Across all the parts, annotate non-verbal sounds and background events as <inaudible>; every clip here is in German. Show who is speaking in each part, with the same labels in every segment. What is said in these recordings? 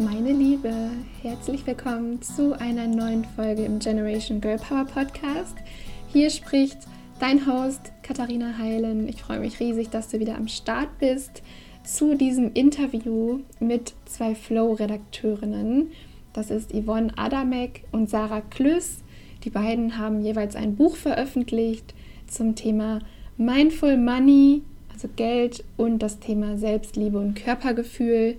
Speaker 1: Meine Liebe, herzlich willkommen zu einer neuen Folge im Generation Girl Power Podcast. Hier spricht dein Host Katharina Heilen. Ich freue mich riesig, dass du wieder am Start bist zu diesem Interview mit zwei Flow-Redakteurinnen. Das ist Yvonne Adamek und Sarah Klüss. Die beiden haben jeweils ein Buch veröffentlicht zum Thema Mindful Money, also Geld und das Thema Selbstliebe und Körpergefühl.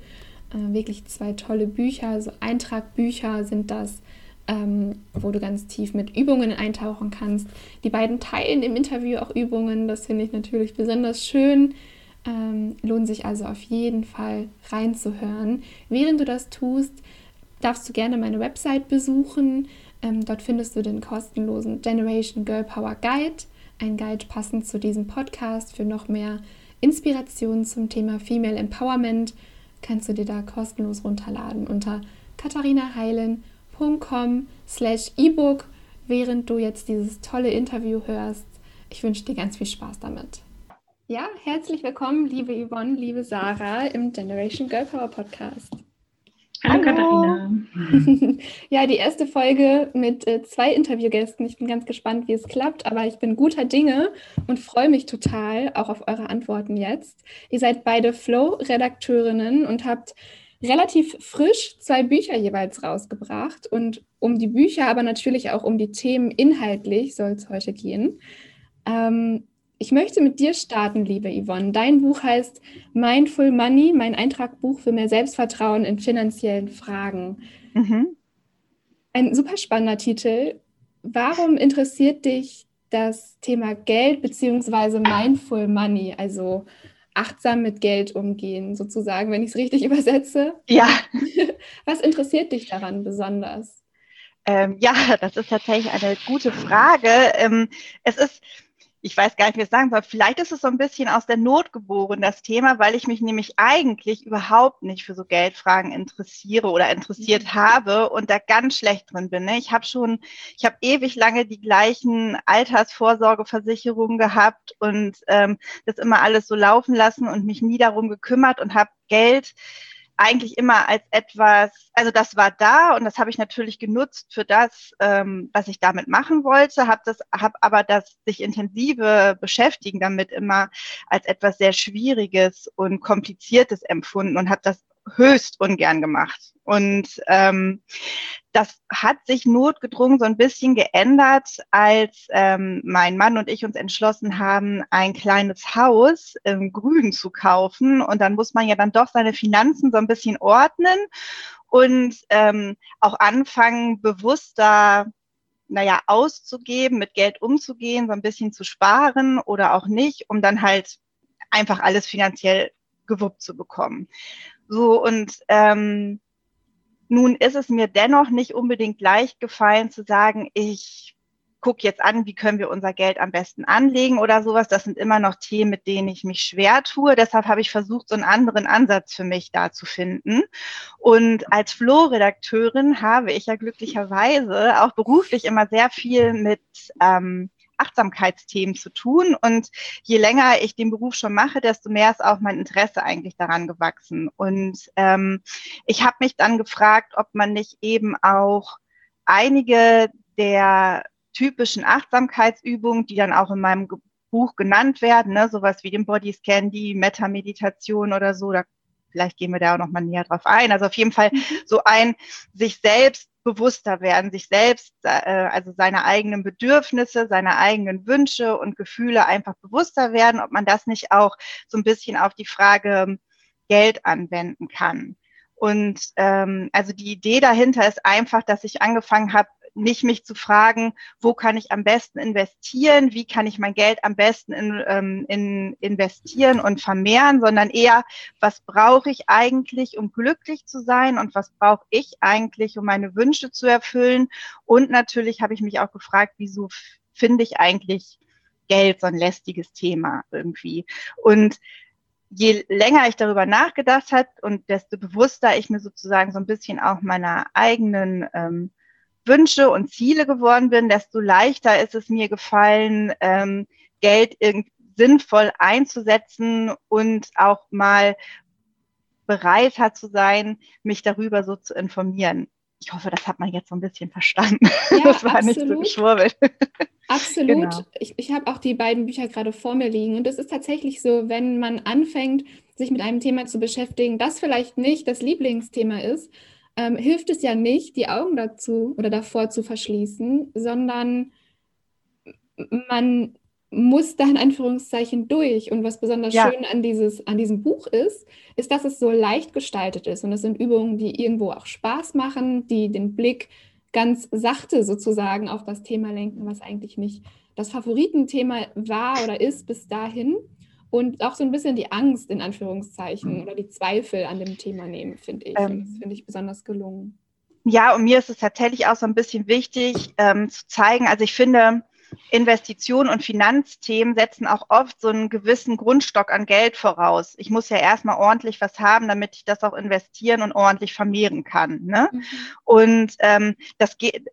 Speaker 1: Äh, wirklich zwei tolle Bücher, also Eintragbücher sind das, ähm, wo du ganz tief mit Übungen eintauchen kannst. Die beiden teilen im Interview auch Übungen, das finde ich natürlich besonders schön. Ähm, lohnt sich also auf jeden Fall reinzuhören. Während du das tust, darfst du gerne meine Website besuchen. Ähm, dort findest du den kostenlosen Generation Girl Power Guide, ein Guide passend zu diesem Podcast für noch mehr Inspiration zum Thema Female Empowerment kannst du dir da kostenlos runterladen unter katharinaheilen.com slash ebook, während du jetzt dieses tolle Interview hörst. Ich wünsche dir ganz viel Spaß damit. Ja, herzlich willkommen, liebe Yvonne, liebe Sarah im Generation Girl Power Podcast.
Speaker 2: Hallo, Katharina. <laughs>
Speaker 1: ja, die erste Folge mit äh, zwei Interviewgästen. Ich bin ganz gespannt, wie es klappt, aber ich bin guter Dinge und freue mich total auch auf eure Antworten jetzt. Ihr seid beide Flow-Redakteurinnen und habt relativ frisch zwei Bücher jeweils rausgebracht. Und um die Bücher, aber natürlich auch um die Themen inhaltlich soll es heute gehen. Ähm, ich möchte mit dir starten, liebe Yvonne. Dein Buch heißt Mindful Money, mein Eintragbuch für mehr Selbstvertrauen in finanziellen Fragen. Mhm. Ein super spannender Titel. Warum interessiert dich das Thema Geld bzw. Mindful Money, also achtsam mit Geld umgehen, sozusagen, wenn ich es richtig <laughs> übersetze?
Speaker 2: Ja. <laughs>
Speaker 1: Was interessiert dich daran besonders?
Speaker 2: Ähm, ja, das ist tatsächlich eine gute Frage. Ähm, es ist ich weiß gar nicht, wie ich es sagen soll. Vielleicht ist es so ein bisschen aus der Not geboren, das Thema, weil ich mich nämlich eigentlich überhaupt nicht für so Geldfragen interessiere oder interessiert mhm. habe und da ganz schlecht drin bin. Ne? Ich habe schon, ich habe ewig lange die gleichen Altersvorsorgeversicherungen gehabt und ähm, das immer alles so laufen lassen und mich nie darum gekümmert und habe Geld eigentlich immer als etwas, also das war da und das habe ich natürlich genutzt für das, ähm, was ich damit machen wollte, habe das, habe aber das sich intensive Beschäftigen damit immer als etwas sehr Schwieriges und Kompliziertes empfunden und habe das höchst ungern gemacht. Und ähm, das hat sich notgedrungen so ein bisschen geändert, als ähm, mein Mann und ich uns entschlossen haben, ein kleines Haus im Grün zu kaufen. Und dann muss man ja dann doch seine Finanzen so ein bisschen ordnen und ähm, auch anfangen, bewusster naja, auszugeben, mit Geld umzugehen, so ein bisschen zu sparen oder auch nicht, um dann halt einfach alles finanziell gewuppt zu bekommen. So, und ähm, nun ist es mir dennoch nicht unbedingt leicht gefallen zu sagen, ich gucke jetzt an, wie können wir unser Geld am besten anlegen oder sowas. Das sind immer noch Themen, mit denen ich mich schwer tue. Deshalb habe ich versucht, so einen anderen Ansatz für mich da zu finden. Und als Flo-Redakteurin habe ich ja glücklicherweise auch beruflich immer sehr viel mit ähm, Achtsamkeitsthemen zu tun. Und je länger ich den Beruf schon mache, desto mehr ist auch mein Interesse eigentlich daran gewachsen. Und ähm, ich habe mich dann gefragt, ob man nicht eben auch einige der typischen Achtsamkeitsübungen, die dann auch in meinem Buch genannt werden, ne, sowas wie den Bodyscan, die Meta-Meditation oder so, da vielleicht gehen wir da auch noch mal näher drauf ein. Also auf jeden Fall mhm. so ein sich selbst bewusster werden, sich selbst, äh, also seine eigenen Bedürfnisse, seine eigenen Wünsche und Gefühle einfach bewusster werden, ob man das nicht auch so ein bisschen auf die Frage ähm, Geld anwenden kann. Und ähm, also die Idee dahinter ist einfach, dass ich angefangen habe, nicht mich zu fragen, wo kann ich am besten investieren, wie kann ich mein Geld am besten in, ähm, in investieren und vermehren, sondern eher, was brauche ich eigentlich, um glücklich zu sein und was brauche ich eigentlich, um meine Wünsche zu erfüllen. Und natürlich habe ich mich auch gefragt, wieso finde ich eigentlich Geld so ein lästiges Thema irgendwie. Und je länger ich darüber nachgedacht habe und desto bewusster ich mir sozusagen so ein bisschen auch meiner eigenen ähm, Wünsche und Ziele geworden bin, desto leichter ist es mir gefallen, ähm, Geld sinnvoll einzusetzen und auch mal bereiter zu sein, mich darüber so zu informieren. Ich hoffe, das hat man jetzt so ein bisschen verstanden.
Speaker 1: Ja, <laughs>
Speaker 2: das war
Speaker 1: absolut.
Speaker 2: nicht so geschwurbelt. <laughs>
Speaker 1: Absolut.
Speaker 2: Genau.
Speaker 1: Ich, ich habe auch die beiden Bücher gerade vor mir liegen. Und es ist tatsächlich so, wenn man anfängt, sich mit einem Thema zu beschäftigen, das vielleicht nicht das Lieblingsthema ist, ähm, hilft es ja nicht, die Augen dazu oder davor zu verschließen, sondern man muss da in Anführungszeichen durch. Und was besonders
Speaker 2: Ja.
Speaker 1: schön an, dieses, an diesem Buch ist, ist, dass es so leicht gestaltet ist. Und es sind Übungen, die irgendwo auch Spaß machen, die den Blick ganz sachte sozusagen auf das Thema lenken, was eigentlich nicht das Favoritenthema war oder ist bis dahin. Und auch so ein bisschen die Angst in Anführungszeichen oder die Zweifel an dem Thema nehmen, finde ich.
Speaker 2: Ähm.
Speaker 1: das finde ich besonders gelungen.
Speaker 2: Ja, und mir ist es tatsächlich auch so ein bisschen wichtig ähm, zu zeigen, also ich finde, Investitionen und Finanzthemen setzen auch oft so einen gewissen Grundstock an Geld voraus. Ich muss ja erstmal ordentlich was haben, damit ich das auch investieren und ordentlich vermehren kann. Ne?
Speaker 1: Mhm.
Speaker 2: Und ähm, das geht,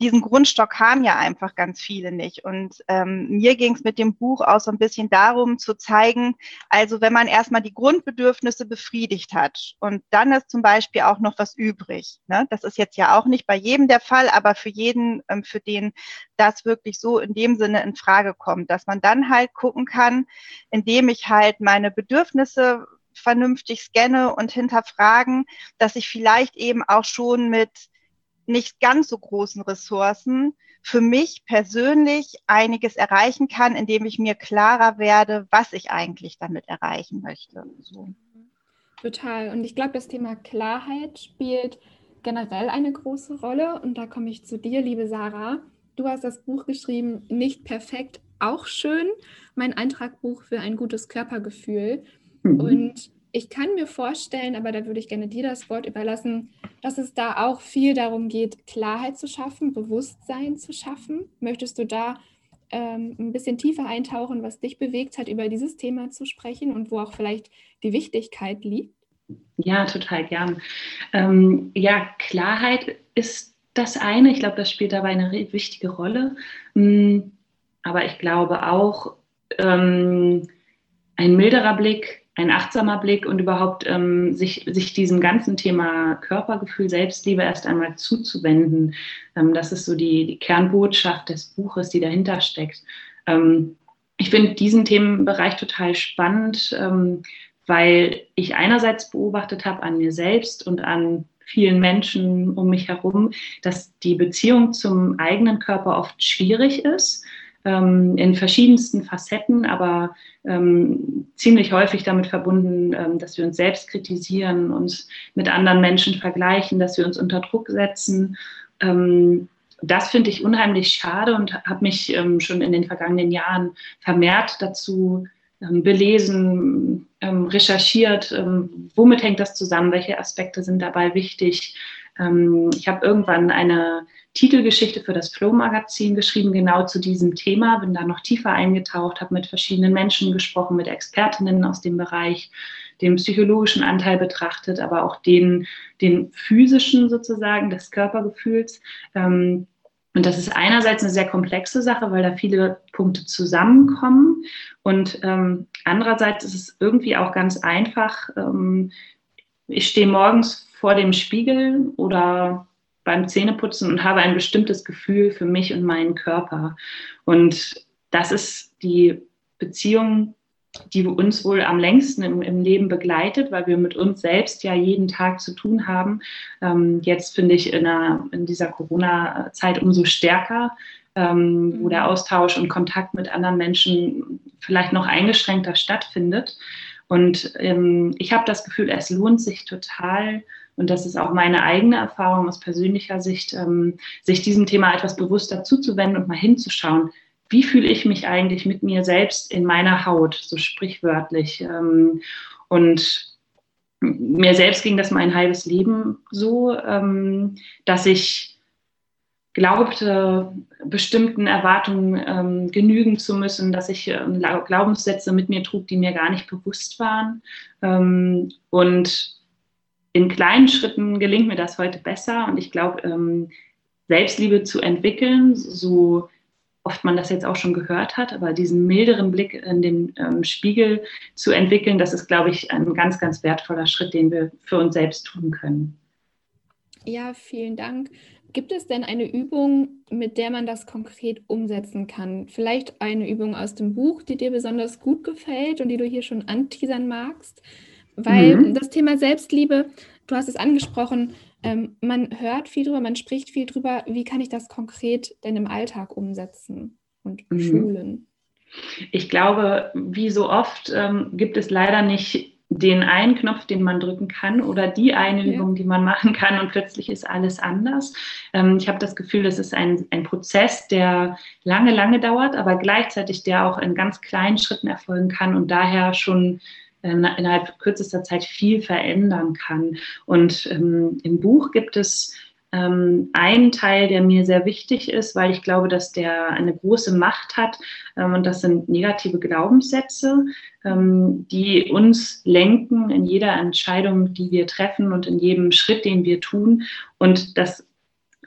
Speaker 2: diesen Grundstock haben ja einfach ganz viele nicht. Und ähm, mir ging es mit dem Buch auch so ein bisschen darum zu zeigen, also wenn man erstmal die Grundbedürfnisse befriedigt hat und dann ist zum Beispiel auch noch was übrig. Ne? Das ist jetzt ja auch nicht bei jedem der Fall, aber für jeden, ähm, für den das wirklich so in dem Sinne in Frage kommt, dass man dann halt gucken kann, indem ich halt meine Bedürfnisse vernünftig scanne und hinterfragen, dass ich vielleicht eben auch schon mit nicht ganz so großen Ressourcen für mich persönlich einiges erreichen kann, indem ich mir klarer werde, was ich eigentlich damit erreichen möchte. So.
Speaker 1: Total. Und ich glaube, das Thema Klarheit spielt generell eine große Rolle. Und da komme ich zu dir, liebe Sarah. Du hast das Buch geschrieben, nicht perfekt, auch schön. Mein Eintragbuch für ein gutes Körpergefühl.
Speaker 3: Mhm.
Speaker 1: Und ich kann mir vorstellen, aber da würde ich gerne dir das Wort überlassen, dass es da auch viel darum geht, Klarheit zu schaffen, Bewusstsein zu schaffen. Möchtest du da ähm, ein bisschen tiefer eintauchen, was dich bewegt hat, über dieses Thema zu sprechen und wo auch vielleicht die Wichtigkeit liegt?
Speaker 3: Ja, total gern. Ähm, ja, Klarheit ist das eine. Ich glaube, das spielt dabei eine wichtige Rolle. Mm, Aber ich glaube auch, ähm, ein milderer Blick, ein achtsamer Blick und überhaupt ähm, sich, sich diesem ganzen Thema Körpergefühl, Selbstliebe erst einmal zuzuwenden. Ähm, das ist so die, die Kernbotschaft des Buches, die dahinter steckt. Ähm, ich finde diesen Themenbereich total spannend, ähm, weil ich einerseits beobachtet habe an mir selbst und an vielen Menschen um mich herum, dass die Beziehung zum eigenen Körper oft schwierig ist, ähm, in verschiedensten Facetten, aber ähm, ziemlich häufig damit verbunden, ähm, dass wir uns selbst kritisieren, uns mit anderen Menschen vergleichen, dass wir uns unter Druck setzen. Ähm, das finde ich unheimlich schade und habe mich ähm, schon in den vergangenen Jahren vermehrt dazu ähm, belesen, recherchiert, womit hängt das zusammen, welche Aspekte sind dabei wichtig. Ähm, ich habe irgendwann eine Titelgeschichte für das Flow-Magazin geschrieben, genau zu diesem Thema, bin da noch tiefer eingetaucht, habe mit verschiedenen Menschen gesprochen, mit Expertinnen aus dem Bereich, den psychologischen Anteil betrachtet, aber auch den, den physischen sozusagen des Körpergefühls. Ähm, und das ist einerseits eine sehr komplexe Sache, weil da viele Punkte zusammenkommen. Und ähm, andererseits ist es irgendwie auch ganz einfach. Ähm, ich stehe morgens vor dem Spiegel oder beim Zähneputzen und habe ein bestimmtes Gefühl für mich und meinen Körper. Und das ist die Beziehung, die uns wohl am längsten im, im Leben begleitet, weil wir mit uns selbst ja jeden Tag zu tun haben. Ähm, jetzt finde ich in, einer, in dieser Corona-Zeit umso stärker, ähm, wo der Austausch und Kontakt mit anderen Menschen vielleicht noch eingeschränkter stattfindet. Und ähm, ich habe das Gefühl, es lohnt sich total, und das ist auch meine eigene Erfahrung aus persönlicher Sicht, ähm, sich diesem Thema etwas bewusster zuzuwenden und mal hinzuschauen, wie fühle ich mich eigentlich mit mir selbst in meiner Haut, so sprichwörtlich. Ähm, und mir selbst ging das mein halbes Leben so, ähm, dass ich glaubte, bestimmten Erwartungen ähm, genügen zu müssen, dass ich äh, Glaubenssätze mit mir trug, die mir gar nicht bewusst waren. Ähm, und in kleinen Schritten gelingt mir das heute besser und ich glaube, ähm, Selbstliebe zu entwickeln, so oft man das jetzt auch schon gehört hat, aber diesen milderen Blick in den ähm, Spiegel zu entwickeln, das ist, glaube ich, ein ganz, ganz wertvoller Schritt, den wir für uns selbst tun können.
Speaker 1: Ja, vielen Dank. Gibt es denn eine Übung, mit der man das konkret umsetzen kann? Vielleicht eine Übung aus dem Buch, die dir besonders gut gefällt und die du hier schon anteasern magst? Weil mhm. das Thema Selbstliebe, du hast es angesprochen, ähm, man hört viel drüber, man spricht viel drüber. Wie kann ich das konkret denn im Alltag umsetzen und mhm. schulen?
Speaker 3: Ich glaube, wie so oft ähm, gibt es leider nicht den einen Knopf, den man drücken kann oder die eine ja. Übung, die man <laughs> machen kann und plötzlich ist alles anders. Ähm, ich habe das Gefühl, das ist ein, ein Prozess, der lange, lange dauert, aber gleichzeitig der auch in ganz kleinen Schritten erfolgen kann und daher schon innerhalb kürzester Zeit viel verändern kann. Und ähm, im Buch gibt es ähm, einen Teil, der mir sehr wichtig ist, weil ich glaube, dass der eine große Macht hat. Ähm, und das sind negative Glaubenssätze, die uns lenken in jeder Entscheidung, die wir treffen und in jedem Schritt, den wir tun. Und das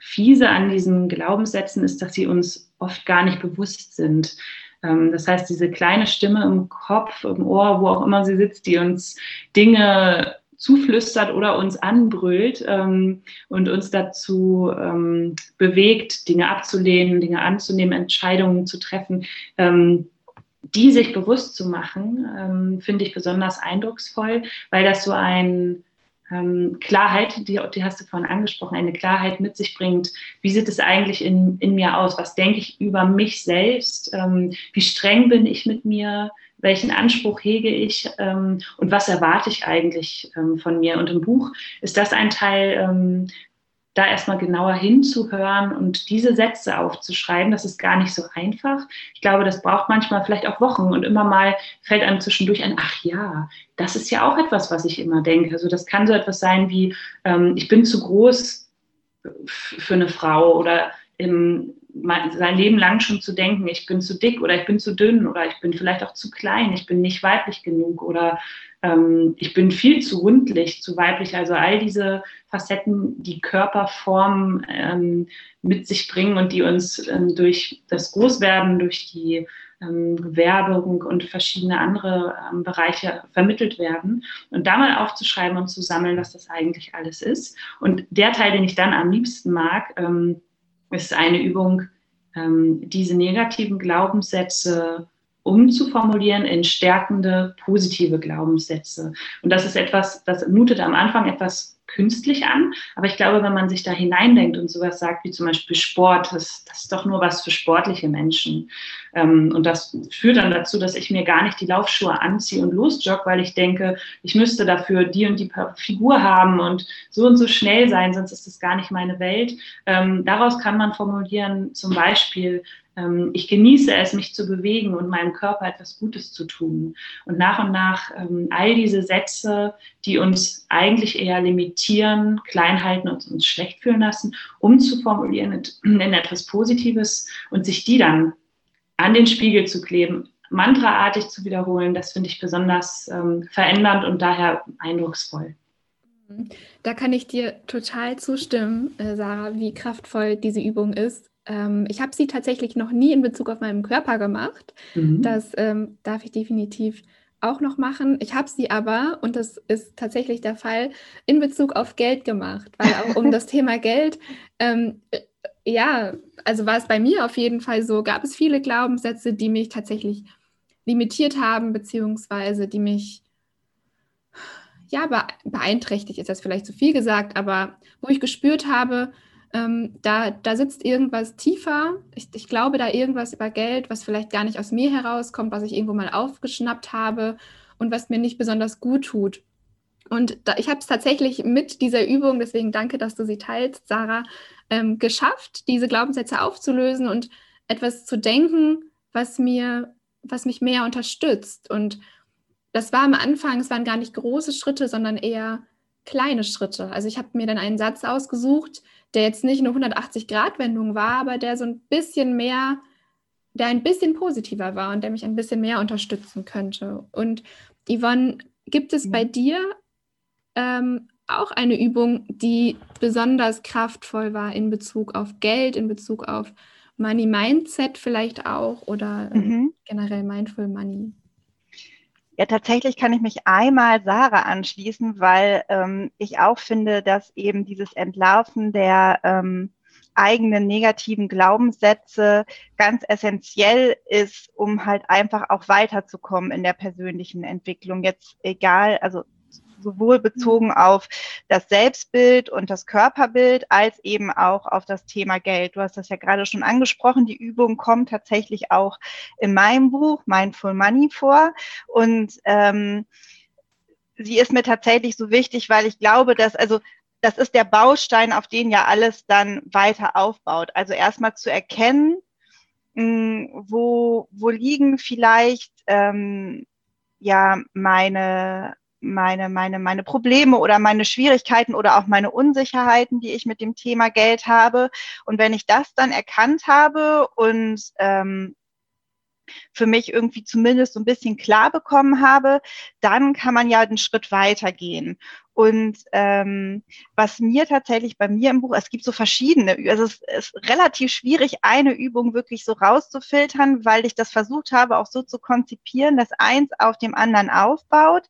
Speaker 3: Fiese an diesen Glaubenssätzen ist, dass sie uns oft gar nicht bewusst sind. Ähm, das heißt, diese kleine Stimme im Kopf, im Ohr, wo auch immer sie sitzt, die uns Dinge zuflüstert oder uns anbrüllt ähm, und uns dazu ähm, bewegt, Dinge abzulehnen, Dinge anzunehmen, Entscheidungen zu treffen, ähm, die sich bewusst zu machen, ähm, finde ich besonders eindrucksvoll, weil das so ein ähm, Klarheit, die, die hast du vorhin angesprochen, eine Klarheit mit sich bringt. Wie sieht es eigentlich in, in mir aus? Was denke ich über mich selbst? Ähm, wie streng bin ich mit mir? Welchen Anspruch hege ich? Ähm, und was erwarte ich eigentlich ähm, von mir? Und im Buch ist das ein Teil, ähm, da erstmal genauer hinzuhören und diese Sätze aufzuschreiben, das ist gar nicht so einfach. Ich glaube, das braucht manchmal vielleicht auch Wochen und immer mal fällt einem zwischendurch ein, ach ja, das ist ja auch etwas, was ich immer denke. Also das kann so etwas sein wie, ähm, ich bin zu groß für eine Frau oder im, sein Leben lang schon zu denken, ich bin zu dick oder ich bin zu dünn oder ich bin vielleicht auch zu klein, ich bin nicht weiblich genug oder ähm, ich bin viel zu rundlich, zu weiblich. Also all diese Facetten, die Körperform ähm, mit sich bringen und die uns ähm, durch das Großwerden, durch die ähm, Werbung und verschiedene andere ähm, Bereiche vermittelt werden. Und da mal aufzuschreiben und zu sammeln, was das eigentlich alles ist. Und der Teil, den ich dann am liebsten mag, ähm, ist eine Übung, diese negativen Glaubenssätze umzuformulieren in stärkende, positive Glaubenssätze. Und das ist etwas, das mutet am Anfang etwas künstlich an. Aber ich glaube, wenn man sich da hineindenkt und sowas sagt, wie zum Beispiel Sport, das, das ist doch nur was für sportliche Menschen. Ähm, und das führt dann dazu, dass ich mir gar nicht die Laufschuhe anziehe und losjogge, weil ich denke, ich müsste dafür die und die Figur haben und so und so schnell sein, sonst ist das gar nicht meine Welt. Ähm, daraus kann man formulieren, zum Beispiel, ähm, ich genieße es, mich zu bewegen und meinem Körper etwas Gutes zu tun. Und nach und nach ähm, all diese Sätze, die uns eigentlich eher limitieren, klein halten und uns schlecht fühlen lassen, umzuformulieren in, etwas Positives und sich die dann an den Spiegel zu kleben, mantraartig zu wiederholen, das finde ich besonders ähm, verändernd und daher eindrucksvoll.
Speaker 1: Da kann ich dir total zustimmen, äh, Sarah, wie kraftvoll diese Übung ist. Ähm, ich habe sie tatsächlich noch nie in Bezug auf meinen Körper gemacht. Mhm. Das ähm, darf ich definitiv auch noch machen. Ich habe sie aber, und das ist tatsächlich der Fall, in Bezug auf Geld gemacht, weil auch um das <laughs> Thema Geld, ähm, äh, ja, also war es bei mir auf jeden Fall so, gab es viele Glaubenssätze, die mich tatsächlich limitiert haben, beziehungsweise die mich ja, beeinträchtigt ist das vielleicht zu viel gesagt, aber wo ich gespürt habe, ähm, da, da sitzt irgendwas tiefer. Ich, ich glaube da irgendwas über Geld, was vielleicht gar nicht aus mir herauskommt, was ich irgendwo mal aufgeschnappt habe und was mir nicht besonders gut tut. Und da, ich habe es tatsächlich mit dieser Übung, deswegen danke, dass du sie teilst, Sarah, ähm, geschafft, diese Glaubenssätze aufzulösen und etwas zu denken, was mir, was mich mehr unterstützt. Und das war am Anfang, es waren gar nicht große Schritte, sondern eher kleine Schritte. Also ich habe mir dann einen Satz ausgesucht, der jetzt nicht eine 180-Grad-Wendung war, aber der so ein bisschen mehr, der ein bisschen positiver war und der mich ein bisschen mehr unterstützen könnte. Und Yvonne, gibt es bei dir ähm, auch eine Übung, die besonders kraftvoll war in Bezug auf Geld, in Bezug auf Money Mindset vielleicht auch oder ähm, mhm. generell Mindful Money?
Speaker 2: Ja, tatsächlich kann ich mich einmal Sarah anschließen, weil ähm, ich auch finde, dass eben dieses Entlarven der ähm, eigenen negativen Glaubenssätze ganz essentiell ist, um halt einfach auch weiterzukommen in der persönlichen Entwicklung. Jetzt egal, also sowohl bezogen auf das Selbstbild und das Körperbild als eben auch auf das Thema Geld. Du hast das ja gerade schon angesprochen. Die Übung kommt tatsächlich auch in meinem Buch Mindful Money vor und ähm, sie ist mir tatsächlich so wichtig, weil ich glaube, dass also das ist der Baustein, auf den ja alles dann weiter aufbaut. Also erstmal zu erkennen, mh, hm, wo, wo liegen vielleicht ähm, ja meine meine, meine, meine Probleme oder meine Schwierigkeiten oder auch meine Unsicherheiten, die ich mit dem Thema Geld habe. Und wenn ich das dann erkannt habe und ähm, für mich irgendwie zumindest so ein bisschen klar bekommen habe, dann kann man ja einen Schritt weitergehen. Und ähm, was mir tatsächlich bei mir im Buch, es gibt so verschiedene, also es ist relativ schwierig, eine Übung wirklich so rauszufiltern, weil ich das versucht habe, auch so zu konzipieren, dass eins auf dem anderen aufbaut.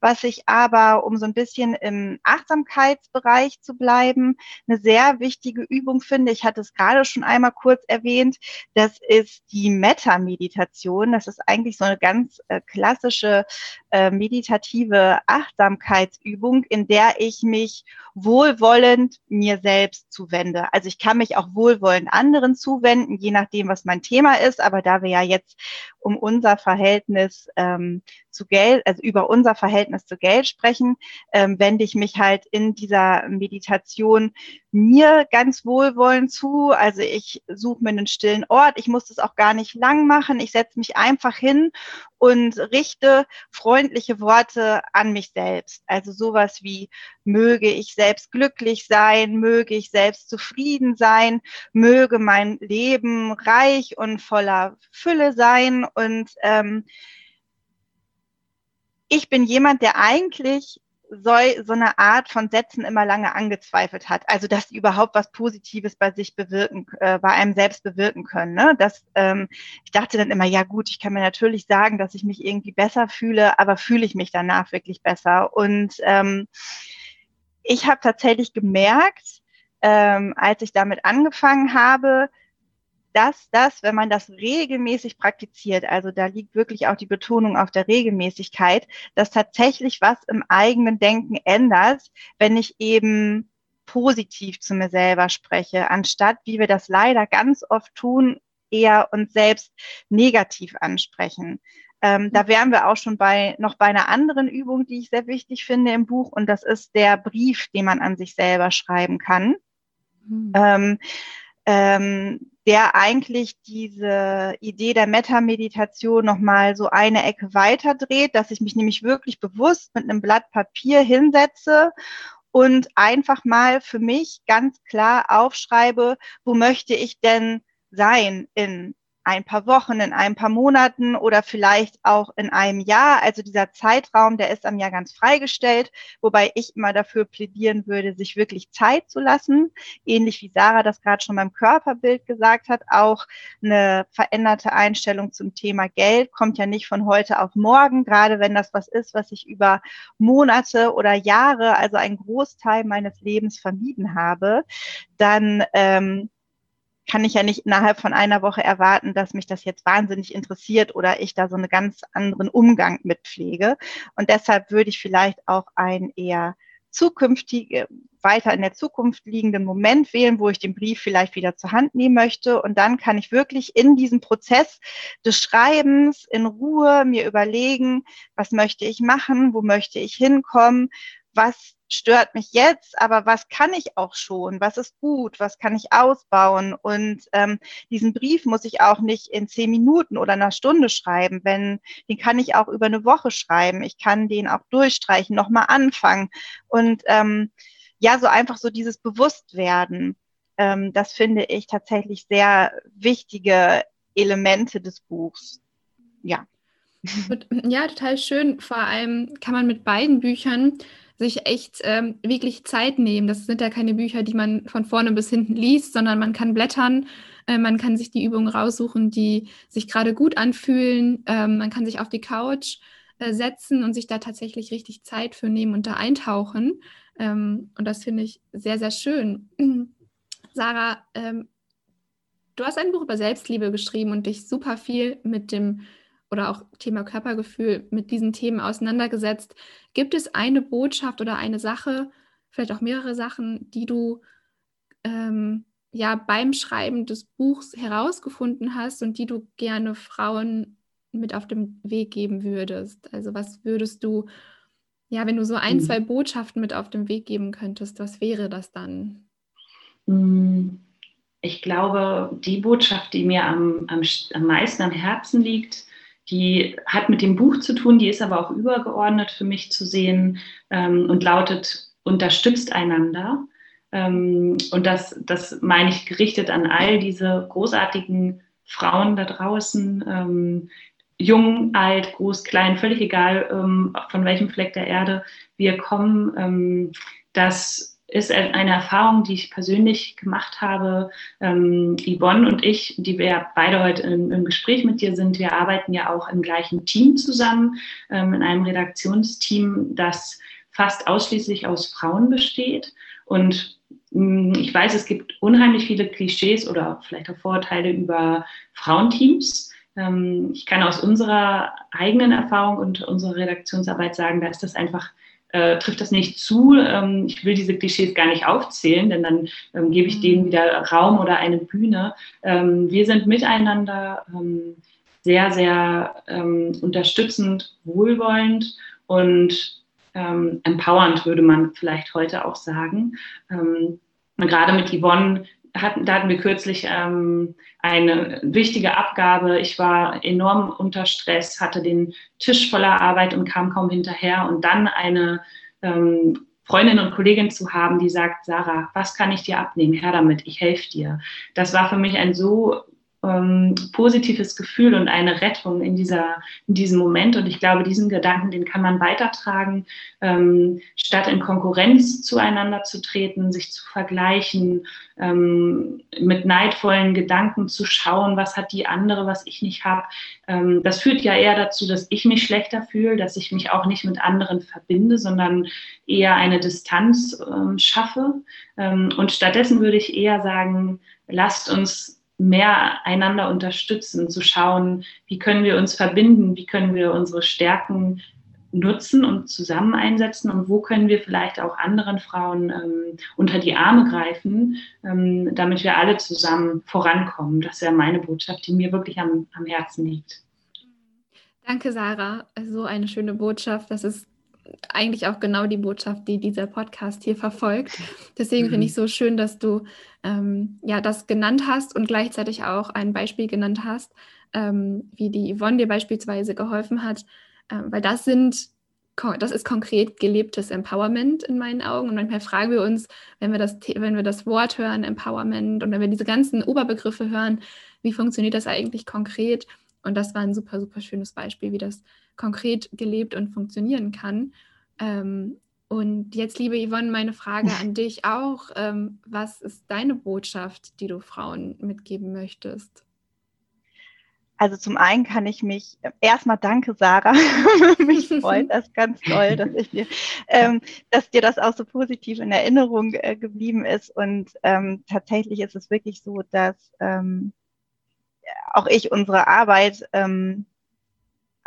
Speaker 2: Was ich aber, um so ein bisschen im Achtsamkeitsbereich zu bleiben, eine sehr wichtige Übung finde, ich hatte es gerade schon einmal kurz erwähnt, das ist die Metta-Meditation. Das ist eigentlich so eine ganz äh, klassische äh, meditative Achtsamkeitsübung, in der ich mich wohlwollend mir selbst zuwende. Also ich kann mich auch wohlwollend anderen zuwenden, je nachdem, was mein Thema ist. Aber da wir ja jetzt um unser Verhältnis ähm, zu Geld, also über unser Verhältnis zu Geld sprechen, ähm, wende ich mich halt in dieser Meditation mir ganz wohlwollend zu. Also ich suche mir einen stillen Ort. Ich muss das auch gar nicht lang machen. Ich setze mich einfach hin und richte freundliche Worte an mich selbst. Also sowas wie möge ich selbst glücklich sein, möge ich selbst zufrieden sein, möge mein Leben reich und voller Fülle sein und ähm, ich bin jemand, der eigentlich so, so eine Art von Sätzen immer lange angezweifelt hat. Also, dass sie überhaupt was Positives bei sich bewirken, äh, bei einem selbst bewirken können. Ne? Das, ähm, ich dachte dann immer, ja gut, ich kann mir natürlich sagen, dass ich mich irgendwie besser fühle, aber fühle ich mich danach wirklich besser? Und ähm, ich habe tatsächlich gemerkt, ähm, als ich damit angefangen habe, dass das, wenn man das regelmäßig praktiziert, also da liegt wirklich auch die Betonung auf der Regelmäßigkeit, dass tatsächlich was im eigenen Denken ändert, wenn ich eben positiv zu mir selber spreche, anstatt, wie wir das leider ganz oft tun, eher uns selbst negativ ansprechen. Ähm, da wären wir auch schon bei noch bei einer anderen Übung, die ich sehr wichtig finde im Buch, und das ist der Brief, den man an sich selber schreiben kann. Mhm. Ähm, ähm, der eigentlich diese Idee der Metameditation nochmal so eine Ecke weiter dreht, dass ich mich nämlich wirklich bewusst mit einem Blatt Papier hinsetze und einfach mal für mich ganz klar aufschreibe, wo möchte ich denn sein in ein paar Wochen, in ein paar Monaten oder vielleicht auch in einem Jahr. Also dieser Zeitraum, der ist am Jahr ganz freigestellt, wobei ich immer dafür plädieren würde, sich wirklich Zeit zu lassen. Ähnlich wie Sarah das gerade schon beim Körperbild gesagt hat, auch eine veränderte Einstellung zum Thema Geld kommt ja nicht von heute auf morgen, gerade wenn das was ist, was ich über Monate oder Jahre, also einen Großteil meines Lebens vermieden habe, dann ähm, kann ich ja nicht innerhalb von einer Woche erwarten, dass mich das jetzt wahnsinnig interessiert oder ich da so einen ganz anderen Umgang mit pflege. Und deshalb würde ich vielleicht auch einen eher zukünftige, weiter in der Zukunft liegenden Moment wählen, wo ich den Brief vielleicht wieder zur Hand nehmen möchte. Und dann kann ich wirklich in diesem Prozess des Schreibens in Ruhe mir überlegen, was möchte ich machen, wo möchte ich hinkommen, was stört mich jetzt, aber was kann ich auch schon, was ist gut, was kann ich ausbauen. Und ähm, diesen Brief muss ich auch nicht in zehn Minuten oder einer Stunde schreiben, wenn den kann ich auch über eine Woche schreiben. Ich kann den auch durchstreichen, nochmal anfangen. Und ähm, ja, so einfach so dieses Bewusstwerden, ähm, das finde ich tatsächlich sehr wichtige Elemente des Buchs. Ja.
Speaker 1: Ja, total schön. Vor allem kann man mit beiden Büchern sich echt ähm, wirklich Zeit nehmen. Das sind ja keine Bücher, die man von vorne bis hinten liest, sondern man kann blättern Äh, man kann sich die Übungen raussuchen, die sich gerade gut anfühlen. Ähm, man kann sich auf die Couch äh, setzen und sich da tatsächlich richtig Zeit für nehmen und da eintauchen. Ähm, und das finde ich sehr, sehr schön. <clears throat> Sarah, ähm, du hast ein Buch über Selbstliebe geschrieben und dich super viel mit dem oder auch Thema Körpergefühl mit diesen Themen auseinandergesetzt. Gibt es eine Botschaft oder eine Sache, vielleicht auch mehrere Sachen, die du ähm, ja beim Schreiben des Buchs herausgefunden hast und die du gerne Frauen mit auf dem Weg geben würdest? Also was würdest du, ja, wenn du so ein, mhm. zwei Botschaften mit auf den Weg geben könntest, was wäre das dann?
Speaker 3: Hm, ich glaube, die Botschaft, die mir am, am, am meisten am Herzen liegt, die hat mit dem Buch zu tun, die ist aber auch übergeordnet für mich zu sehen ähm, und lautet, unterstützt einander. Ähm, und das, das meine ich gerichtet an all diese großartigen Frauen da draußen, ähm, jung, alt, groß, klein, völlig egal, ähm, von welchem Fleck der Erde wir kommen, ähm, dass ist eine Erfahrung, die ich persönlich gemacht habe. Ähm, Yvonne und ich, die wir beide heute im, im, Gespräch mit dir sind, wir arbeiten ja auch im gleichen Team zusammen, ähm, in einem Redaktionsteam, das fast ausschließlich aus Frauen besteht. Und mh, mm, ich weiß, es gibt unheimlich viele Klischees oder vielleicht auch Vorurteile über Frauenteams. Ähm, ich kann aus unserer eigenen Erfahrung und unserer Redaktionsarbeit sagen, da ist das einfach äh, trifft das nicht zu. Ähm, ich will diese Klischees gar nicht aufzählen, denn dann ähm, gebe ich denen mhm. wieder Raum oder eine Bühne. Ähm, wir sind miteinander ähm, sehr, sehr ähm, unterstützend, wohlwollend und ähm, empowernd, würde man vielleicht heute auch sagen. gerade mit Yvonne hatten, da hatten wir kürzlich ähm, eine wichtige Abgabe. Ich war enorm unter Stress, hatte den Tisch voller Arbeit und kam kaum hinterher. Und dann eine ähm, Freundin und Kollegin zu haben, die sagt, Sarah, was kann ich dir abnehmen? Her damit, ich helfe dir. Das war für mich ein so ähm, positives Gefühl und eine Rettung in, dieser, in diesem Moment. Und ich glaube, diesen Gedanken, den kann man weitertragen, ähm, statt in Konkurrenz zueinander zu treten, sich zu vergleichen, ähm, mit neidvollen Gedanken zu schauen, was hat die andere, was ich nicht habe. Ähm, das führt ja eher dazu, dass ich mich schlechter fühle, dass ich mich auch nicht mit anderen verbinde, sondern eher eine Distanz ähm, schaffe. Ähm, und stattdessen würde ich eher sagen, lasst uns mehr einander unterstützen, zu schauen, wie können wir uns verbinden, wie können wir unsere Stärken nutzen und zusammen einsetzen und wo können wir vielleicht auch anderen Frauen ähm, unter die Arme greifen, ähm, damit wir alle zusammen vorankommen. Das wäre meine Botschaft, die mir wirklich am, am Herzen liegt.
Speaker 1: Danke, Sarah. So eine schöne Botschaft. Das ist eigentlich auch genau die Botschaft, die dieser Podcast hier verfolgt. Deswegen mhm. finde ich so schön, dass du ähm, ja das genannt hast und gleichzeitig auch ein Beispiel genannt hast, ähm, wie die Yvonne dir beispielsweise geholfen hat, äh, weil das sind das ist konkret gelebtes Empowerment in meinen Augen. Und manchmal fragen wir uns, wenn wir das, wenn wir das Wort hören, Empowerment, und wenn wir diese ganzen Oberbegriffe hören, wie funktioniert das eigentlich konkret? Und das war ein super, super schönes Beispiel, wie das konkret gelebt und funktionieren kann. Ähm, und jetzt, liebe Yvonne, meine Frage an dich auch. Ähm, was ist deine Botschaft, die du Frauen mitgeben möchtest?
Speaker 2: Also zum einen kann ich mich erstmal danke, Sarah. <laughs> mich freut das ganz toll, dass ich dir, ähm, dass dir das auch so positiv in Erinnerung äh, geblieben ist. Und ähm, tatsächlich ist es wirklich so, dass ähm, auch ich unsere Arbeit ähm,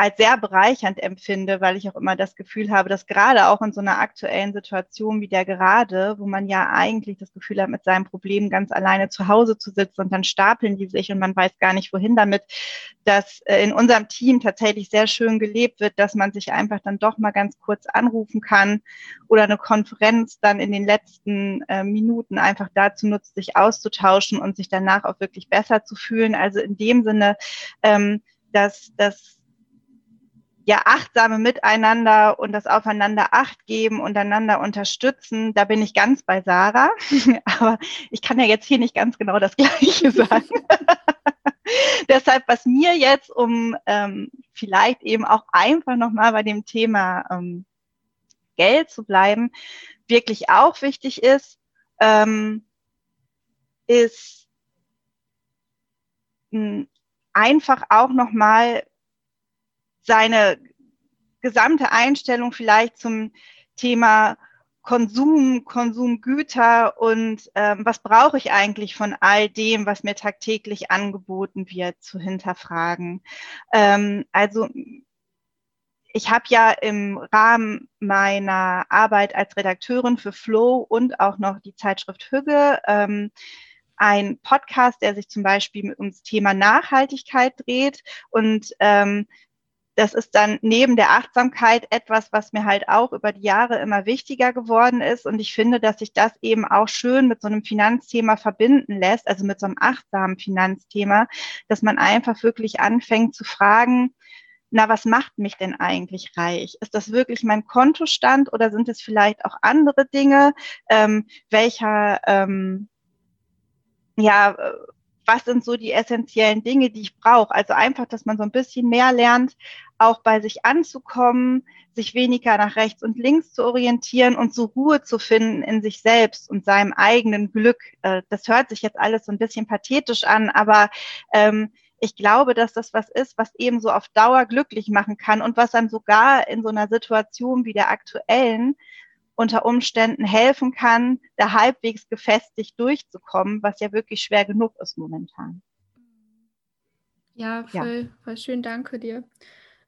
Speaker 2: als sehr bereichernd empfinde, weil ich auch immer das Gefühl habe, dass gerade auch in so einer aktuellen Situation wie der gerade, wo man ja eigentlich das Gefühl hat, mit seinem Problem ganz alleine zu Hause zu sitzen und dann stapeln die sich und man weiß gar nicht, wohin damit, dass äh, in unserem Team tatsächlich sehr schön gelebt wird, dass man sich einfach dann doch mal ganz kurz anrufen kann oder eine Konferenz dann in den letzten äh, Minuten einfach dazu nutzt, sich auszutauschen und sich danach auch wirklich besser zu fühlen. Also in dem Sinne, ähm, dass, dass ja achtsame Miteinander und das Aufeinander Acht geben und einander unterstützen, da bin ich ganz bei Sarah. <laughs> Aber ich kann ja jetzt hier nicht ganz genau das <laughs> Gleiche sagen. <laughs> Deshalb, was mir jetzt, um ähm, vielleicht eben auch einfach nochmal bei dem Thema ähm, Geld zu bleiben, wirklich auch wichtig ist, ähm, ist einfach auch nochmal seine gesamte Einstellung vielleicht zum Thema Konsum, Konsumgüter und ähm, was brauche ich eigentlich von all dem, was mir tagtäglich angeboten wird, zu hinterfragen. Ähm, also ich habe ja im Rahmen meiner Arbeit als Redakteurin für Flow und auch noch die Zeitschrift Hügge ähm, ein Podcast, der sich zum Beispiel ums Thema Nachhaltigkeit dreht. Und ähm, das ist dann neben der Achtsamkeit etwas, was mir halt auch über die Jahre immer wichtiger geworden ist. Und ich finde, dass sich das eben auch schön mit so einem Finanzthema verbinden lässt, also mit so einem achtsamen Finanzthema, dass man einfach wirklich anfängt zu fragen, na, was macht mich denn eigentlich reich? Ist das wirklich mein Kontostand oder sind es vielleicht auch andere Dinge? Ähm, welcher, ähm, ja, was sind so die essentiellen Dinge, die ich brauche? Also einfach, dass man so ein bisschen mehr lernt, auch bei sich anzukommen, sich weniger nach rechts und links zu orientieren und so Ruhe zu finden in sich selbst und seinem eigenen Glück. Äh, das hört sich jetzt alles so ein bisschen pathetisch an, aber ähm, ich glaube, dass das was ist, was eben so auf Dauer glücklich machen kann und was einem sogar in so einer Situation wie der aktuellen unter Umständen helfen kann, da halbwegs gefestigt durchzukommen, was ja wirklich schwer genug ist momentan.
Speaker 1: Ja, voll, ja. voll schön, danke dir.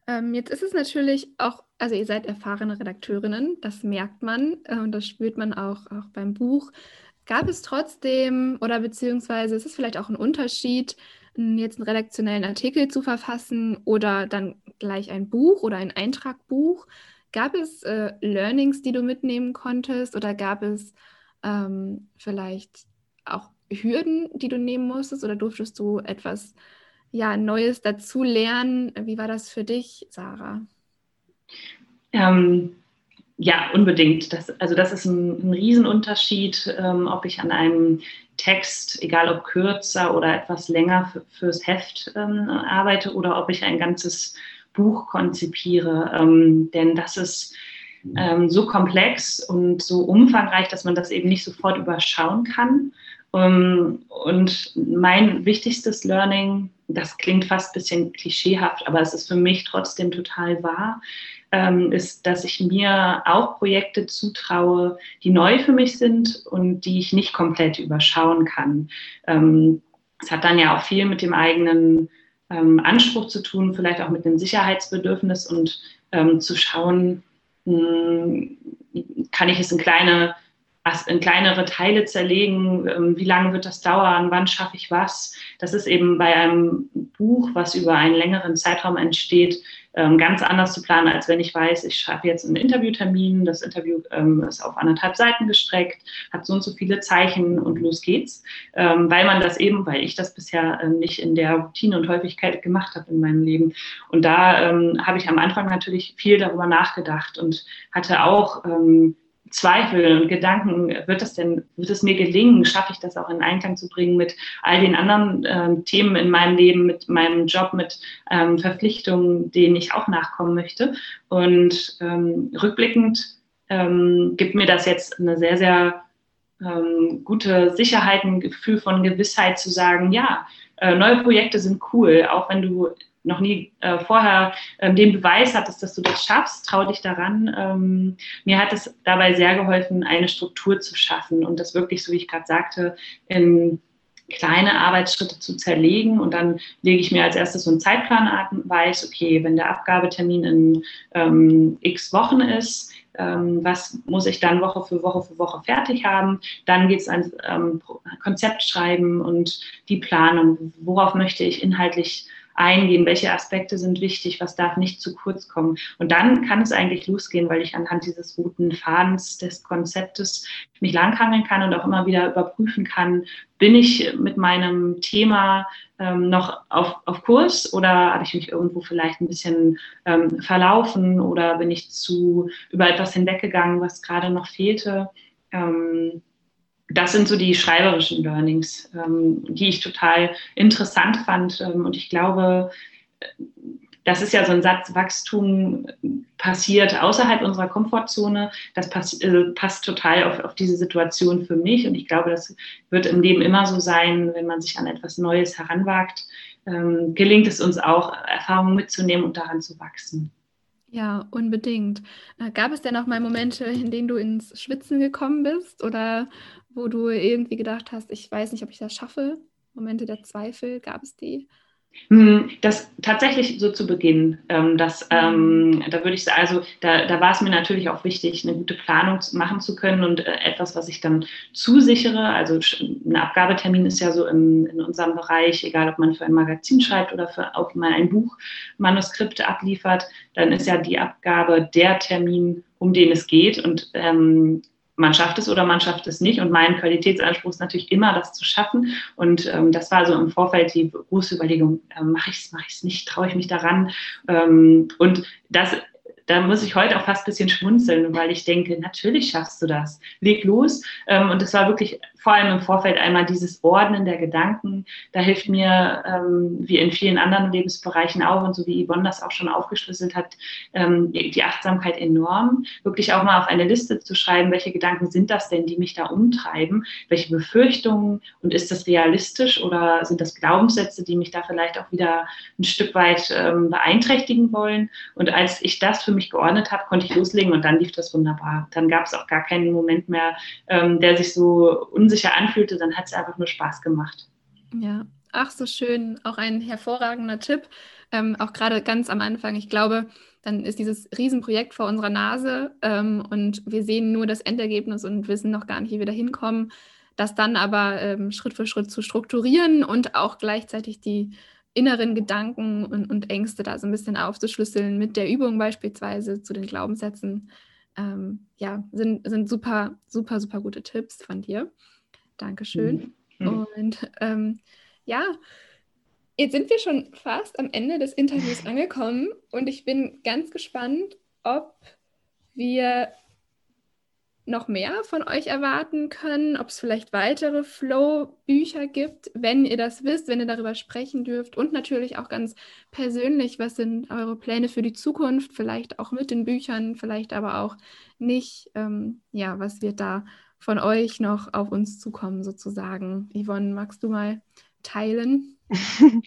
Speaker 1: Ähm, jetzt ist es natürlich auch, also ihr seid erfahrene Redakteurinnen, das merkt man äh, und das spürt man auch, auch beim Buch. Gab es trotzdem oder beziehungsweise ist es vielleicht auch ein Unterschied, jetzt einen redaktionellen Artikel zu verfassen oder dann gleich ein Buch oder ein Eintragbuch. Gab es äh, Learnings, die du mitnehmen konntest oder gab es ähm, vielleicht auch Hürden, die du nehmen musstest oder durftest du etwas ja, Neues dazu lernen? Wie war das für dich, Sarah?
Speaker 3: Ähm, ja, unbedingt. Das, also das ist ein, ein Riesenunterschied, ähm, ob ich an einem Text, egal ob kürzer oder etwas länger für, fürs Heft ähm, arbeite oder ob ich ein ganzes Buch konzipiere. Ähm, denn das ist ähm, so komplex und so umfangreich, dass man das eben nicht sofort überschauen kann. Um, und mein wichtigstes Learning, das klingt fast ein bisschen klischeehaft, aber es ist für mich trotzdem total wahr, ähm, ist, dass ich mir auch Projekte zutraue, die neu für mich sind und die ich nicht komplett überschauen kann. Ähm, es hat dann ja auch viel mit dem eigenen ähm, Anspruch zu tun, vielleicht auch mit dem Sicherheitsbedürfnis und ähm, zu schauen, mh, hm, kann ich es in kleine in kleinere Teile zerlegen, ähm, wie lange wird das dauern, wann schaffe ich was. Das ist eben bei einem Buch, was über einen längeren Zeitraum entsteht, ähm, ganz anders zu planen, als wenn ich weiß, ich schreibe jetzt einen Interviewtermin, das Interview ähm, ist auf anderthalb Seiten gestreckt, hat so und so viele Zeichen und los geht's, ähm, weil man das eben, weil ich das bisher äh, nicht in der Routine und Häufigkeit gemacht habe in meinem Leben. Und da ähm, habe ich am Anfang natürlich viel darüber nachgedacht und hatte auch ähm, Zweifel und Gedanken, wird das denn, wird es mir gelingen, schaffe ich das auch in Einklang zu bringen mit all den anderen ähm, Themen in meinem Leben, mit meinem Job, mit ähm, Verpflichtungen, denen ich auch nachkommen möchte. Und ähm, rückblickend ähm, gibt mir das jetzt eine sehr, sehr ähm, gute Sicherheit, ein Gefühl von Gewissheit zu sagen, ja, äh, neue Projekte sind cool, auch wenn du noch nie äh, vorher ähm, den Beweis hattest, dass du das schaffst, trau dich daran. Ähm, mir hat es dabei sehr geholfen, eine Struktur zu schaffen und das wirklich, so wie ich gerade sagte, in kleine Arbeitsschritte zu zerlegen und dann lege ich mir als erstes so einen Zeitplan an, weiß, okay, wenn der Abgabetermin in ähm, x Wochen ist, ähm, was muss ich dann Woche für Woche für Woche fertig haben. Dann geht es ans ähm, Konzept schreiben und die Planung, worauf möchte ich inhaltlich eingehen, welche Aspekte sind wichtig, was darf nicht zu kurz kommen. Und dann kann es eigentlich losgehen, weil ich anhand dieses roten Fadens des Konzeptes mich langhangeln kann und auch immer wieder überprüfen kann, bin ich mit meinem Thema ähm, noch auf, auf Kurs oder habe ich mich irgendwo vielleicht ein bisschen ähm, verlaufen oder bin ich zu über etwas hinweggegangen, was gerade noch fehlte. Ähm, das sind so die schreiberischen Learnings, ähm, die ich total interessant fand. Ähm, und ich glaube, das ist ja so ein Satz, Wachstum passiert außerhalb unserer Komfortzone. Das pass, äh, passt total auf, auf diese Situation für mich. Und ich glaube, das wird im Leben immer so sein, wenn man sich an etwas Neues heranwagt, ähm, gelingt es uns auch, Erfahrungen mitzunehmen und daran zu wachsen.
Speaker 1: Ja, unbedingt. Äh, gab es denn auch mal Momente, in denen du ins Schwitzen gekommen bist oder wo du irgendwie gedacht hast, ich weiß nicht, ob ich das schaffe? Momente der Zweifel, gab es die?
Speaker 3: Hm, das tatsächlich so zu Beginn, ähm, das, ähm, da würde ich sagen, also da, da war es mir natürlich auch wichtig, eine gute Planung machen zu können und äh, etwas, was ich dann zusichere. Also ein Abgabetermin ist ja so im, in unserem Bereich, egal ob man für ein Magazin schreibt oder für auch mal ein Buch Manuskripte abliefert, dann ist ja die Abgabe der Termin, um den es geht. Und ähm, man schafft es oder man schafft es nicht. Und mein Qualitätsanspruch ist natürlich immer, das zu schaffen. Und ähm, das war so im Vorfeld die große Überlegung, äh, mache ich es, mache ich es nicht, traue ich mich daran. Ähm, und das da muss ich heute auch fast ein bisschen schmunzeln, weil ich denke, natürlich schaffst du das. Leg los. Ähm, und es war wirklich vor allem im Vorfeld einmal dieses Ordnen der Gedanken. Da hilft mir, ähm, wie in vielen anderen Lebensbereichen auch, und so wie Yvonne das auch schon aufgeschlüsselt hat, ähm, die Achtsamkeit enorm. Wirklich auch mal auf eine Liste zu schreiben, welche Gedanken sind das denn, die mich da umtreiben? Welche Befürchtungen? Und ist das realistisch oder sind das Glaubenssätze, die mich da vielleicht auch wieder ein Stück weit beeinträchtigen wollen? Und als ich das für mich geordnet habe, konnte ich loslegen und dann lief das wunderbar. Dann gab es auch gar keinen Moment mehr, der sich so unsicher unsicher anfühlte, dann hat es einfach nur Spaß gemacht.
Speaker 1: Ja, ach so schön, auch ein hervorragender Tipp, ähm, auch gerade ganz am Anfang. Ich glaube, dann ist dieses Riesenprojekt vor unserer Nase ähm, und wir sehen nur das Endergebnis und wissen noch gar nicht, wie wir da hinkommen. Das dann aber ähm, Schritt für Schritt zu strukturieren und auch gleichzeitig die inneren Gedanken und, und, Ängste da so ein bisschen aufzuschlüsseln mit der Übung beispielsweise zu den Glaubenssätzen. Ähm, ja, sind, sind super, super, super gute Tipps von dir. Dankeschön. Mhm. Und ähm, ja, jetzt sind wir schon fast am Ende des Interviews angekommen und ich bin ganz gespannt, ob wir noch mehr von euch erwarten können, ob es vielleicht weitere Flow-Bücher gibt, wenn ihr das wisst, wenn ihr darüber sprechen dürft und natürlich auch ganz persönlich, was sind eure Pläne für die Zukunft, vielleicht auch mit den Büchern, vielleicht aber auch nicht. Ähm, ja, was wird da von euch noch auf uns zukommen, sozusagen. Yvonne, magst du mal teilen? <laughs>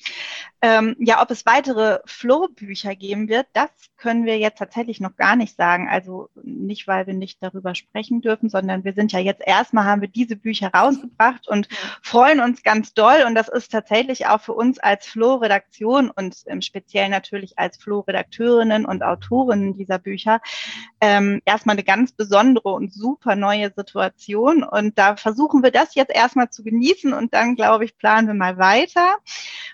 Speaker 2: ähm, ja, ob es weitere Flow-Bücher geben wird, das können wir jetzt tatsächlich noch gar nicht sagen. Also nicht, weil wir nicht darüber sprechen dürfen, sondern wir sind ja jetzt erstmal haben wir diese Bücher rausgebracht und freuen uns ganz doll. Und das ist tatsächlich auch für uns als Flow-Redaktion und im Speziell natürlich als Flow-Redakteurinnen und Autorinnen dieser Bücher ähm, erstmal eine ganz besondere und super neue Situation. Und da versuchen wir das jetzt erstmal zu genießen und dann, glaube ich, planen wir mal weiter.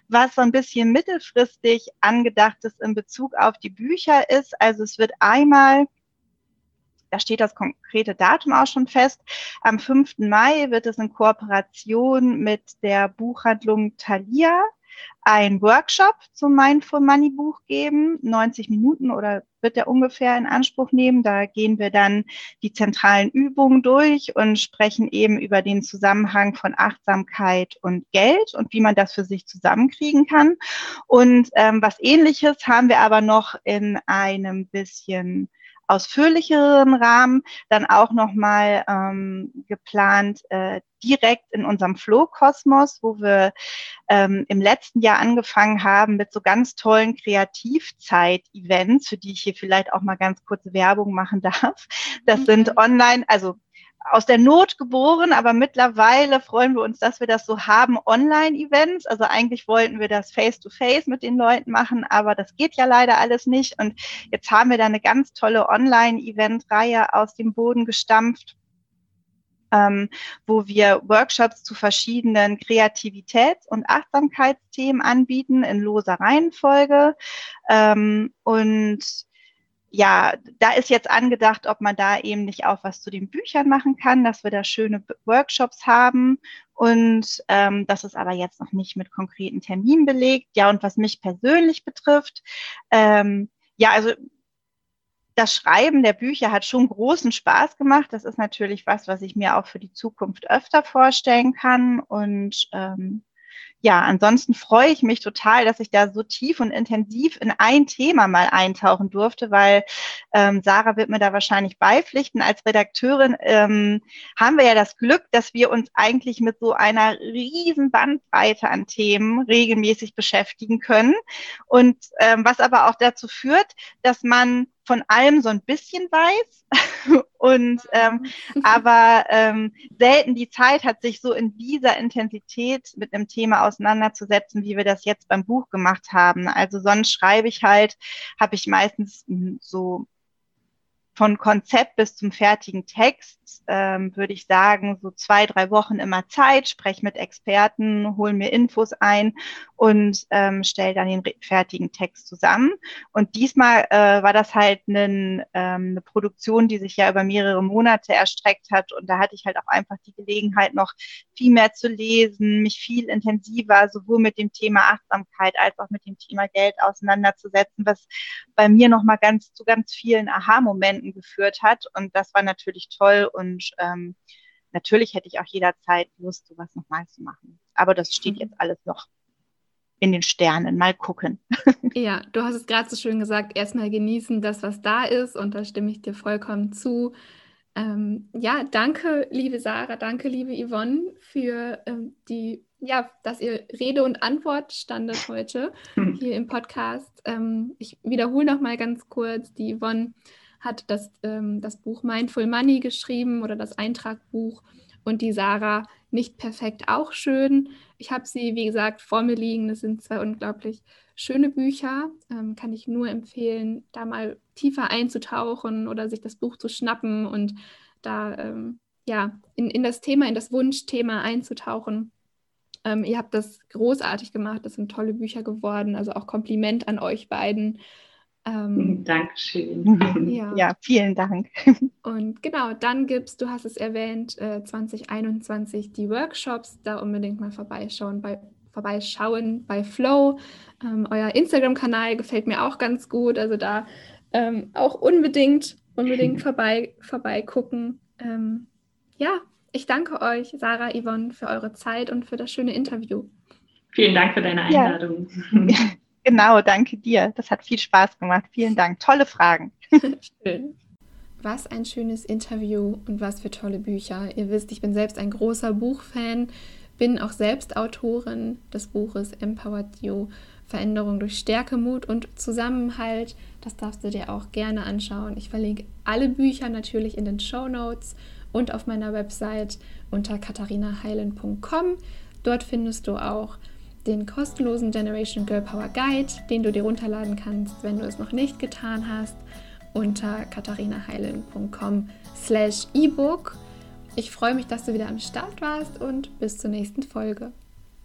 Speaker 2: Was so ein bisschen mittelfristig angedacht ist in Bezug auf die Bücher ist, also es wird einmal da steht das konkrete Datum auch schon fest. Am 5. Mai wird es in Kooperation mit der Buchhandlung Thalia ein Workshop zum Mindful Money Buch geben, 90 Minuten oder wird er ungefähr in Anspruch nehmen. Da gehen wir dann die zentralen Übungen durch und sprechen eben über den Zusammenhang von Achtsamkeit und Geld und wie man das für sich zusammenkriegen kann. Und ähm, was ähnliches haben wir aber noch in einem bisschen ausführlicheren Rahmen dann auch nochmal ähm, geplant, äh, direkt in unserem Flow-Kosmos, wo wir ähm, im letzten Jahr angefangen haben mit so ganz tollen Kreativzeit-Events, für die ich hier vielleicht auch mal ganz kurze Werbung machen <laughs> darf. Das mhm. sind online, also aus der Not geboren, aber mittlerweile freuen wir uns, dass wir das so haben, Online-Events. Also eigentlich wollten wir das face-to-face -face mit den Leuten machen, aber das geht ja leider alles nicht. Und jetzt haben wir da eine ganz tolle Online-Event-Reihe aus dem Boden gestampft. Ähm, wo wir Workshops zu verschiedenen Kreativitäts- und Achtsamkeitsthemen anbieten in loser Reihenfolge. Ähm, und ja, da ist jetzt angedacht, ob man da eben nicht auch was zu den Büchern machen kann, dass wir da schöne Workshops haben. Und ähm, das ist aber jetzt noch nicht mit konkreten Terminen belegt. Ja, und was mich persönlich betrifft, ähm, ja, also das Schreiben der Bücher hat schon großen Spaß gemacht. Das ist natürlich was, was ich mir auch für die Zukunft öfter vorstellen kann. Und ähm, ja, ansonsten freue ich mich total, dass ich da so tief und intensiv in ein Thema mal eintauchen durfte, weil ähm, Sarah wird mir da wahrscheinlich beipflichten. Als Redakteurin ähm, haben wir ja das Glück, dass wir uns eigentlich mit so einer riesen Bandbreite an Themen regelmäßig beschäftigen können. Und ähm, was aber auch dazu führt, dass man von allem so ein bisschen weiß <laughs> und ähm, <laughs> aber ähm, selten die Zeit hat, sich so in dieser Intensität mit einem Thema auseinanderzusetzen, wie wir das jetzt beim Buch gemacht haben. Also sonst schreibe ich halt, habe ich meistens so von Konzept bis zum fertigen Text, ähm, würde ich sagen, so zwei, drei Wochen immer Zeit, spreche mit Experten, hole mir Infos ein und ähm, stelle dann den fertigen Text zusammen. Und diesmal äh, war das halt ein, ähm, eine Produktion, die sich ja über mehrere Monate erstreckt hat. Und da hatte ich halt auch einfach die Gelegenheit, noch viel mehr zu lesen, mich viel intensiver sowohl mit dem Thema Achtsamkeit als auch mit dem Thema Geld auseinanderzusetzen, was bei mir nochmal ganz zu ganz vielen Aha-Momenten Geführt hat. Und das war natürlich toll. Und ähm, natürlich hätte ich auch jederzeit Lust, sowas nochmal zu machen. Aber das steht mhm. jetzt alles noch in den Sternen. Mal gucken. <laughs>
Speaker 1: Ja, du hast es gerade so schön gesagt, erstmal genießen das, was da ist. Und da stimme ich dir vollkommen zu. Ähm, ja, danke, liebe Sarah, danke, liebe Yvonne, für ähm, die, ja, dass ihr Rede und Antwort standet heute <laughs> hier im Podcast. Ähm, ich wiederhole noch mal ganz kurz, die Yvonne hat das, ähm, das Buch Mindful Money geschrieben oder das Eintragbuch und die Sarah nicht perfekt auch schön. Ich habe sie, wie gesagt, vor mir liegen. Das sind zwei unglaublich schöne Bücher. Ähm, kann ich nur empfehlen, da mal tiefer einzutauchen oder sich das Buch zu schnappen und da ähm, ja in, in das Thema, in das Wunschthema einzutauchen. Ähm, ihr habt das großartig gemacht. Das sind tolle Bücher geworden. Also auch Kompliment an euch beiden.
Speaker 3: Ähm, Dankeschön. <laughs>
Speaker 2: Ja. ja, vielen Dank. <laughs>
Speaker 1: Und genau, dann gibt es, du hast es erwähnt, äh, 2021 die Workshops, da unbedingt mal vorbeischauen bei, vorbeischauen bei Flow. Ähm, euer Instagram-Kanal gefällt mir auch ganz gut, also da ähm, auch unbedingt, unbedingt <laughs> vorbei, vorbeigucken. Ähm, ja, ich danke euch, Sarah, Yvonne, für eure Zeit und für das schöne Interview.
Speaker 3: Vielen Dank für deine Einladung.
Speaker 2: Ja. Genau, danke dir. Das hat viel Spaß gemacht. Vielen Dank. Tolle Fragen. <laughs>
Speaker 1: Schön. Was ein schönes Interview und was für tolle Bücher. Ihr wisst, ich bin selbst ein großer Buchfan, bin auch selbst Autorin des Buches Empowered You. Veränderung durch Stärke, Mut und Zusammenhalt. Das darfst du dir auch gerne anschauen. Ich verlinke alle Bücher natürlich in den Show Notes und auf meiner Website unter katharinaheilen.com. Dort findest du auch den kostenlosen Generation Girl Power Guide, den du dir runterladen kannst, wenn du es noch nicht getan hast, unter katharinaheilen.com slash ebook. Ich freue mich, dass du wieder am Start warst und bis zur nächsten Folge.